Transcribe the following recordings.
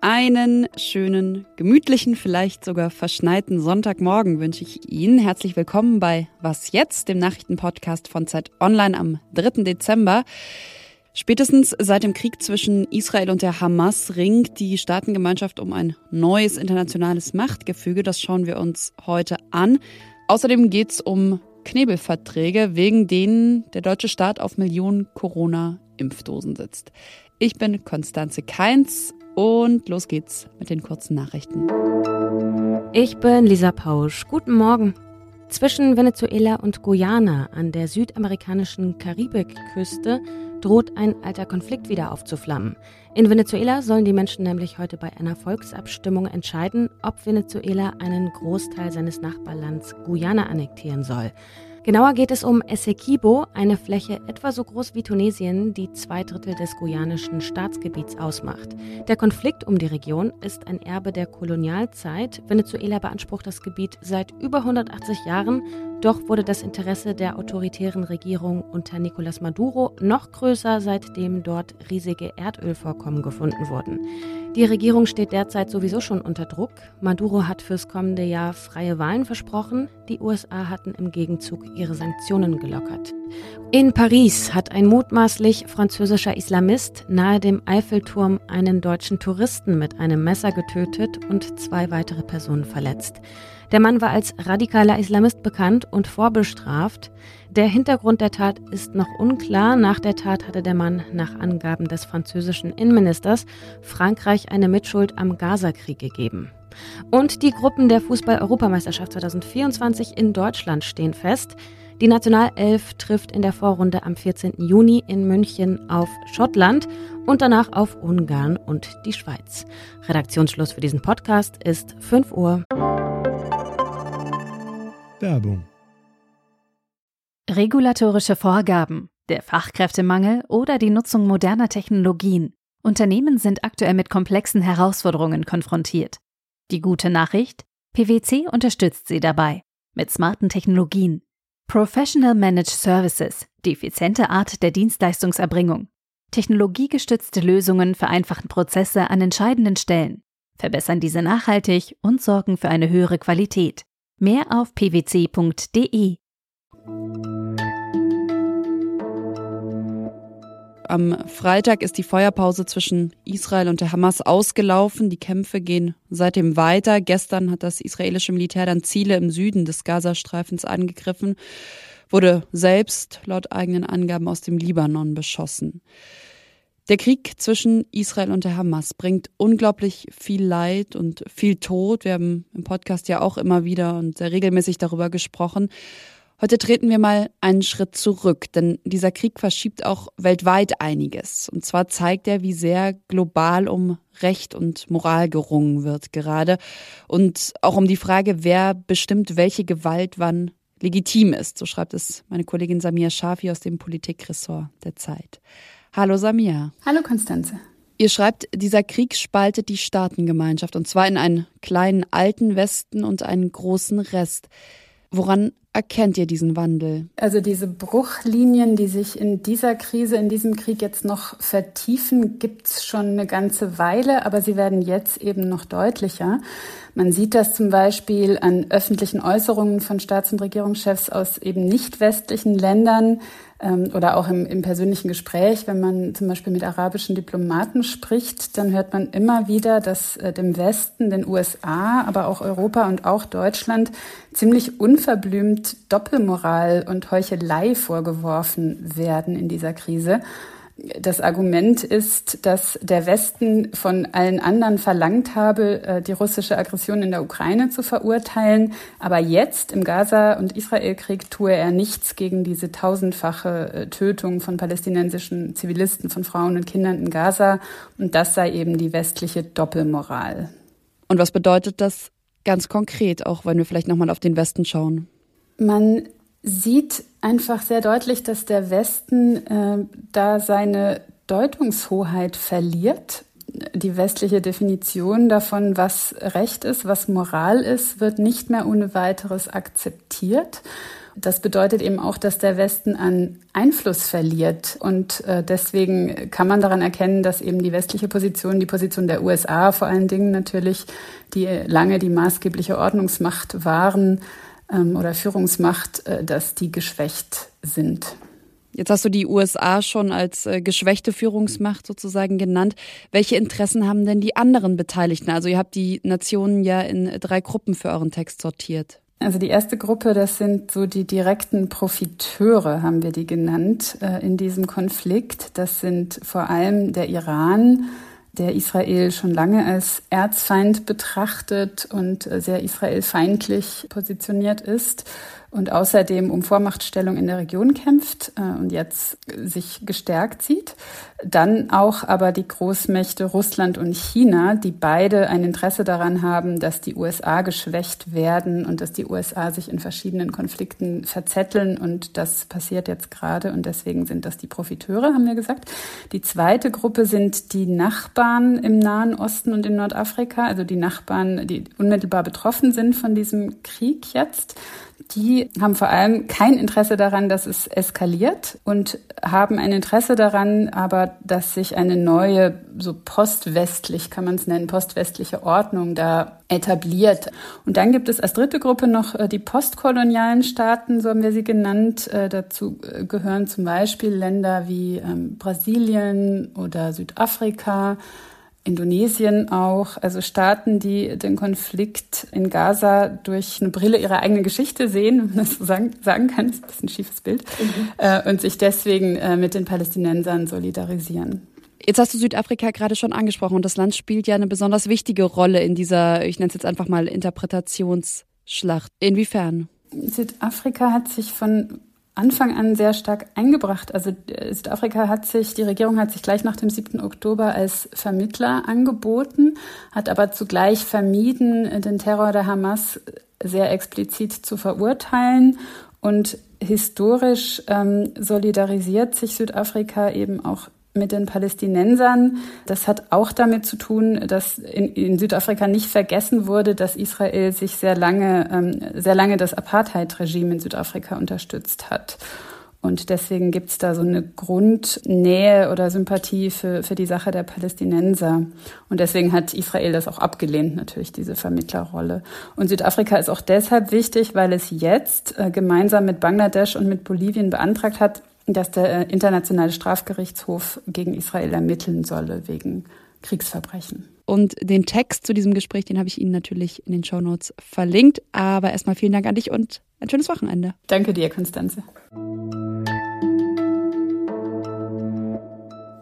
Einen schönen, gemütlichen, vielleicht sogar verschneiten Sonntagmorgen wünsche ich Ihnen. Herzlich willkommen bei Was jetzt, dem Nachrichtenpodcast von Zeit Online am 3. Dezember. Spätestens seit dem Krieg zwischen Israel und der Hamas ringt die Staatengemeinschaft um ein neues internationales Machtgefüge. Das schauen wir uns heute an. Außerdem geht es um Knebelverträge, wegen denen der deutsche Staat auf Millionen Corona-Impfdosen sitzt. Ich bin Konstanze Keins und los geht's mit den kurzen Nachrichten. Ich bin Lisa Pausch. Guten Morgen. Zwischen Venezuela und Guyana an der südamerikanischen Karibikküste droht ein alter Konflikt wieder aufzuflammen. In Venezuela sollen die Menschen nämlich heute bei einer Volksabstimmung entscheiden, ob Venezuela einen Großteil seines Nachbarlands Guyana annektieren soll. Genauer geht es um Essequibo, eine Fläche etwa so groß wie Tunesien, die zwei Drittel des guyanischen Staatsgebiets ausmacht. Der Konflikt um die Region ist ein Erbe der Kolonialzeit. Venezuela beansprucht das Gebiet seit über 180 Jahren, doch wurde das Interesse der autoritären Regierung unter Nicolás Maduro noch größer, seitdem dort riesige Erdölvorkommen gefunden wurden. Die Regierung steht derzeit sowieso schon unter Druck. Maduro hat fürs kommende Jahr freie Wahlen versprochen. Die USA hatten im Gegenzug ihre Sanktionen gelockert. In Paris hat ein mutmaßlich französischer Islamist nahe dem Eiffelturm einen deutschen Touristen mit einem Messer getötet und zwei weitere Personen verletzt. Der Mann war als radikaler Islamist bekannt und vorbestraft. Der Hintergrund der Tat ist noch unklar. Nach der Tat hatte der Mann nach Angaben des französischen Innenministers Frankreich eine Mitschuld am Gazakrieg gegeben. Und die Gruppen der Fußball-Europameisterschaft 2024 in Deutschland stehen fest. Die Nationalelf trifft in der Vorrunde am 14. Juni in München auf Schottland und danach auf Ungarn und die Schweiz. Redaktionsschluss für diesen Podcast ist 5 Uhr. Werbung. Regulatorische Vorgaben, der Fachkräftemangel oder die Nutzung moderner Technologien. Unternehmen sind aktuell mit komplexen Herausforderungen konfrontiert. Die gute Nachricht? PwC unterstützt sie dabei. Mit smarten Technologien. Professional Managed Services, die effiziente Art der Dienstleistungserbringung. Technologiegestützte Lösungen vereinfachen Prozesse an entscheidenden Stellen, verbessern diese nachhaltig und sorgen für eine höhere Qualität. Mehr auf pwc.de. Am Freitag ist die Feuerpause zwischen Israel und der Hamas ausgelaufen. Die Kämpfe gehen seitdem weiter. Gestern hat das israelische Militär dann Ziele im Süden des Gazastreifens angegriffen, wurde selbst laut eigenen Angaben aus dem Libanon beschossen. Der Krieg zwischen Israel und der Hamas bringt unglaublich viel Leid und viel Tod. Wir haben im Podcast ja auch immer wieder und sehr regelmäßig darüber gesprochen. Heute treten wir mal einen Schritt zurück, denn dieser Krieg verschiebt auch weltweit einiges. Und zwar zeigt er, wie sehr global um Recht und Moral gerungen wird gerade. Und auch um die Frage, wer bestimmt, welche Gewalt wann legitim ist. So schreibt es meine Kollegin Samia Shafi aus dem Politikressort der Zeit. Hallo Samia. Hallo Konstanze. Ihr schreibt, dieser Krieg spaltet die Staatengemeinschaft und zwar in einen kleinen alten Westen und einen großen Rest. Woran erkennt ihr diesen Wandel? Also diese Bruchlinien, die sich in dieser Krise, in diesem Krieg jetzt noch vertiefen, gibt's schon eine ganze Weile, aber sie werden jetzt eben noch deutlicher. Man sieht das zum Beispiel an öffentlichen Äußerungen von Staats- und Regierungschefs aus eben nicht westlichen Ländern ähm, oder auch im, im persönlichen Gespräch, wenn man zum Beispiel mit arabischen Diplomaten spricht, dann hört man immer wieder, dass äh, dem Westen, den USA, aber auch Europa und auch Deutschland ziemlich unverblümt Doppelmoral und Heuchelei vorgeworfen werden in dieser Krise. Das Argument ist, dass der Westen von allen anderen verlangt habe, äh, die russische Aggression in der Ukraine zu verurteilen. Aber jetzt im Gaza- und Israelkrieg tue er nichts gegen diese tausendfache äh, Tötung von palästinensischen Zivilisten, von Frauen und Kindern in Gaza. Und das sei eben die westliche Doppelmoral. Und was bedeutet das ganz konkret, auch wenn wir vielleicht nochmal auf den Westen schauen? Man sieht einfach sehr deutlich, dass der Westen äh, da seine Deutungshoheit verliert. Die westliche Definition davon, was Recht ist, was Moral ist, wird nicht mehr ohne weiteres akzeptiert. das bedeutet eben auch, dass der Westen an Einfluss verliert. Und äh, deswegen kann man daran erkennen, dass eben die westliche Position, die Position der USA vor allen Dingen natürlich, die lange die maßgebliche Ordnungsmacht waren ähm, oder Führungsmacht, äh, dass die geschwächt sind. Jetzt hast du die USA schon als äh, geschwächte Führungsmacht sozusagen genannt. Welche Interessen haben denn die anderen Beteiligten? Also ihr habt die Nationen ja in drei Gruppen für euren Text sortiert. Also die erste Gruppe, das sind so die direkten Profiteure, haben wir die genannt, äh, in diesem Konflikt. Das sind vor allem der Iran, der Israel schon lange als Erzfeind betrachtet und äh, sehr israelfeindlich positioniert ist und außerdem um Vormachtstellung in der Region kämpft äh, und jetzt sich gestärkt sieht. Dann auch aber die Großmächte Russland und China, die beide ein Interesse daran haben, dass die USA geschwächt werden und dass die USA sich in verschiedenen Konflikten verzetteln. Und das passiert jetzt gerade und deswegen sind das die Profiteure, haben wir gesagt. Die zweite Gruppe sind die Nachbarn im Nahen Osten und in Nordafrika, also die Nachbarn, die unmittelbar betroffen sind von diesem Krieg jetzt die haben vor allem kein Interesse daran, dass es eskaliert und haben ein Interesse daran, aber dass sich eine neue, so postwestlich kann man es nennen, postwestliche Ordnung da etabliert. Und dann gibt es als dritte Gruppe noch äh, die postkolonialen Staaten, so haben wir sie genannt. Äh, dazu äh, gehören zum Beispiel Länder wie ähm, Brasilien oder Südafrika Indonesien auch, also Staaten, die den Konflikt in Gaza durch eine Brille ihrer eigenen Geschichte sehen, wenn man das so sagen, sagen kann, das ist ein bisschen ein schiefes Bild, mhm. äh, und sich deswegen äh, mit den Palästinensern solidarisieren. Jetzt hast du Südafrika gerade schon angesprochen und das Land spielt ja eine besonders wichtige Rolle in dieser, ich nenne es jetzt einfach mal Interpretationsschlacht. Inwiefern? Südafrika hat sich von Anfang an sehr stark eingebracht. Also äh, Südafrika hat sich, die Regierung hat sich gleich nach dem 7. Oktober als Vermittler angeboten, hat aber zugleich vermieden, den Terror der Hamas sehr explizit zu verurteilen. Und historisch ähm, solidarisiert sich Südafrika eben auch mit den Palästinensern. Das hat auch damit zu tun, dass in, in Südafrika nicht vergessen wurde, dass Israel sich sehr lange, ähm, sehr lange das Apartheid-Regime in Südafrika unterstützt hat. Und deswegen gibt es da so eine Grundnähe oder Sympathie für, für die Sache der Palästinenser. Und deswegen hat Israel das auch abgelehnt, natürlich, diese Vermittlerrolle. Und Südafrika ist auch deshalb wichtig, weil es jetzt äh, gemeinsam mit Bangladesch und mit Bolivien beantragt hat, dass der äh, Internationale Strafgerichtshof gegen Israel ermitteln solle wegen Kriegsverbrechen. Und den Text zu diesem Gespräch, den habe ich Ihnen natürlich in den Shownotes verlinkt. Aber erstmal vielen Dank an dich und ein schönes Wochenende. Danke dir, Konstanze.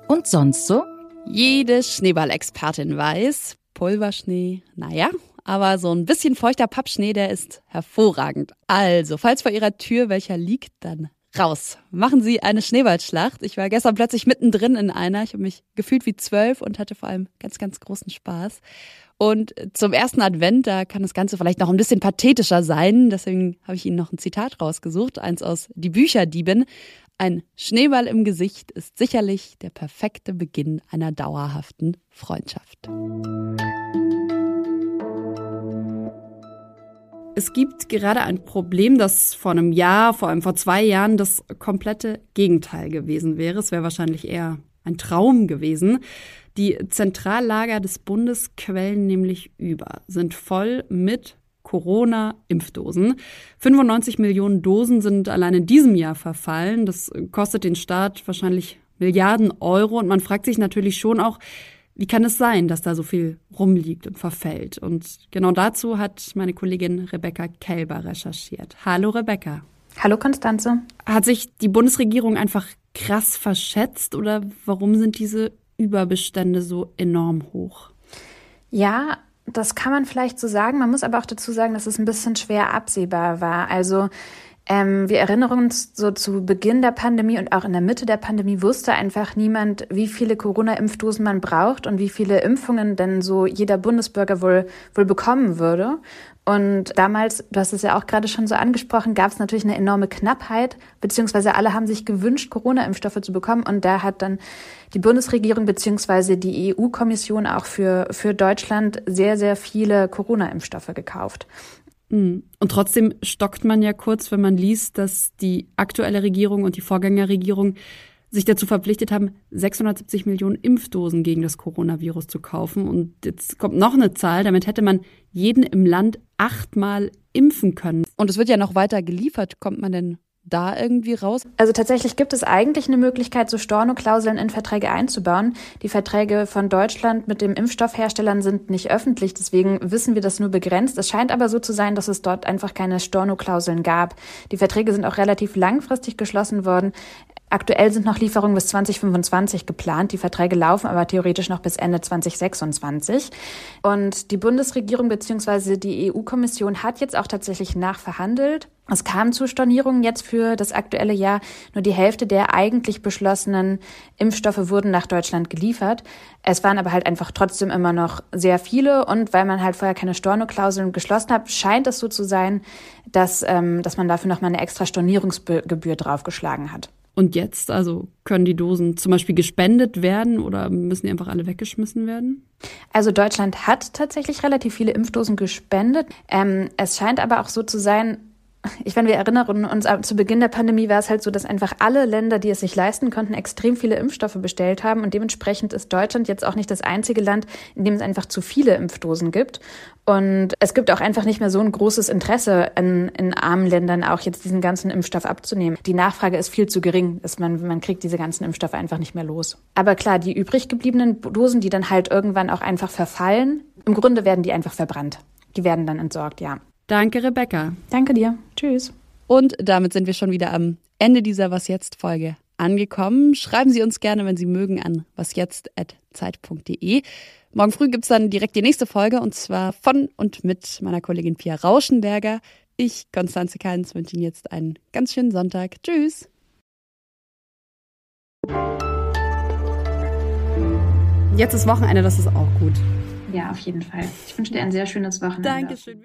Und sonst so? Jede Schneeballexpertin weiß, Pulverschnee, naja, aber so ein bisschen feuchter Pappschnee, der ist hervorragend. Also, falls vor Ihrer Tür welcher liegt, dann raus. Machen Sie eine Schneeballschlacht. Ich war gestern plötzlich mittendrin in einer. Ich habe mich gefühlt wie zwölf und hatte vor allem ganz, ganz großen Spaß. Und zum ersten Advent, da kann das Ganze vielleicht noch ein bisschen pathetischer sein. Deswegen habe ich Ihnen noch ein Zitat rausgesucht, eins aus Die Bücherdiebin. Ein Schneeball im Gesicht ist sicherlich der perfekte Beginn einer dauerhaften Freundschaft. Es gibt gerade ein Problem, das vor einem Jahr, vor allem vor zwei Jahren, das komplette Gegenteil gewesen wäre. Es wäre wahrscheinlich eher ein Traum gewesen. Die Zentrallager des Bundes quellen nämlich über, sind voll mit Corona-Impfdosen. 95 Millionen Dosen sind allein in diesem Jahr verfallen. Das kostet den Staat wahrscheinlich Milliarden Euro. Und man fragt sich natürlich schon auch, wie kann es sein, dass da so viel rumliegt und verfällt? Und genau dazu hat meine Kollegin Rebecca Kelber recherchiert. Hallo Rebecca. Hallo Konstanze. Hat sich die Bundesregierung einfach krass verschätzt oder warum sind diese Überbestände so enorm hoch? Ja, das kann man vielleicht so sagen. Man muss aber auch dazu sagen, dass es ein bisschen schwer absehbar war. Also ähm, wir erinnern uns so zu Beginn der Pandemie und auch in der Mitte der Pandemie wusste einfach niemand, wie viele Corona-Impfdosen man braucht und wie viele Impfungen denn so jeder Bundesbürger wohl, wohl bekommen würde. Und damals, du hast es ja auch gerade schon so angesprochen, gab es natürlich eine enorme Knappheit, beziehungsweise alle haben sich gewünscht, Corona-Impfstoffe zu bekommen. Und da hat dann die Bundesregierung beziehungsweise die EU-Kommission auch für, für Deutschland sehr, sehr viele Corona-Impfstoffe gekauft. Mhm. Und trotzdem stockt man ja kurz, wenn man liest, dass die aktuelle Regierung und die Vorgängerregierung sich dazu verpflichtet haben, 670 Millionen Impfdosen gegen das Coronavirus zu kaufen. Und jetzt kommt noch eine Zahl, damit hätte man jeden im Land achtmal impfen können. Und es wird ja noch weiter geliefert. Kommt man denn da irgendwie raus? Also tatsächlich gibt es eigentlich eine Möglichkeit, so Storno-Klauseln in Verträge einzubauen. Die Verträge von Deutschland mit den Impfstoffherstellern sind nicht öffentlich, deswegen wissen wir das nur begrenzt. Es scheint aber so zu sein, dass es dort einfach keine Storno-Klauseln gab. Die Verträge sind auch relativ langfristig geschlossen worden. Aktuell sind noch Lieferungen bis 2025 geplant. Die Verträge laufen aber theoretisch noch bis Ende 2026. Und die Bundesregierung bzw. die EU-Kommission hat jetzt auch tatsächlich nachverhandelt. Es kam zu Stornierungen jetzt für das aktuelle Jahr. Nur die Hälfte der eigentlich beschlossenen Impfstoffe wurden nach Deutschland geliefert. Es waren aber halt einfach trotzdem immer noch sehr viele. Und weil man halt vorher keine Stornoklauseln geschlossen hat, scheint es so zu sein, dass, ähm, dass man dafür nochmal eine extra Stornierungsgebühr draufgeschlagen hat. Und jetzt, also können die Dosen zum Beispiel gespendet werden oder müssen die einfach alle weggeschmissen werden? Also Deutschland hat tatsächlich relativ viele Impfdosen gespendet. Ähm, es scheint aber auch so zu sein, ich meine, wir erinnern uns, zu Beginn der Pandemie war es halt so, dass einfach alle Länder, die es sich leisten konnten, extrem viele Impfstoffe bestellt haben. Und dementsprechend ist Deutschland jetzt auch nicht das einzige Land, in dem es einfach zu viele Impfdosen gibt. Und es gibt auch einfach nicht mehr so ein großes Interesse in, in armen Ländern, auch jetzt diesen ganzen Impfstoff abzunehmen. Die Nachfrage ist viel zu gering. Dass man, man kriegt diese ganzen Impfstoffe einfach nicht mehr los. Aber klar, die übrig gebliebenen Dosen, die dann halt irgendwann auch einfach verfallen, im Grunde werden die einfach verbrannt. Die werden dann entsorgt, ja. Danke, Rebecca. Danke dir. Tschüss. Und damit sind wir schon wieder am Ende dieser Was jetzt Folge angekommen. Schreiben Sie uns gerne, wenn Sie mögen, an wasjetzt.zeit.de. Morgen früh gibt es dann direkt die nächste Folge und zwar von und mit meiner Kollegin Pia Rauschenberger. Ich, Konstanze Keins, wünsche Ihnen jetzt einen ganz schönen Sonntag. Tschüss. Jetzt ist Wochenende, das ist auch gut. Ja, auf jeden Fall. Ich wünsche dir ein sehr schönes Wochenende. Dankeschön.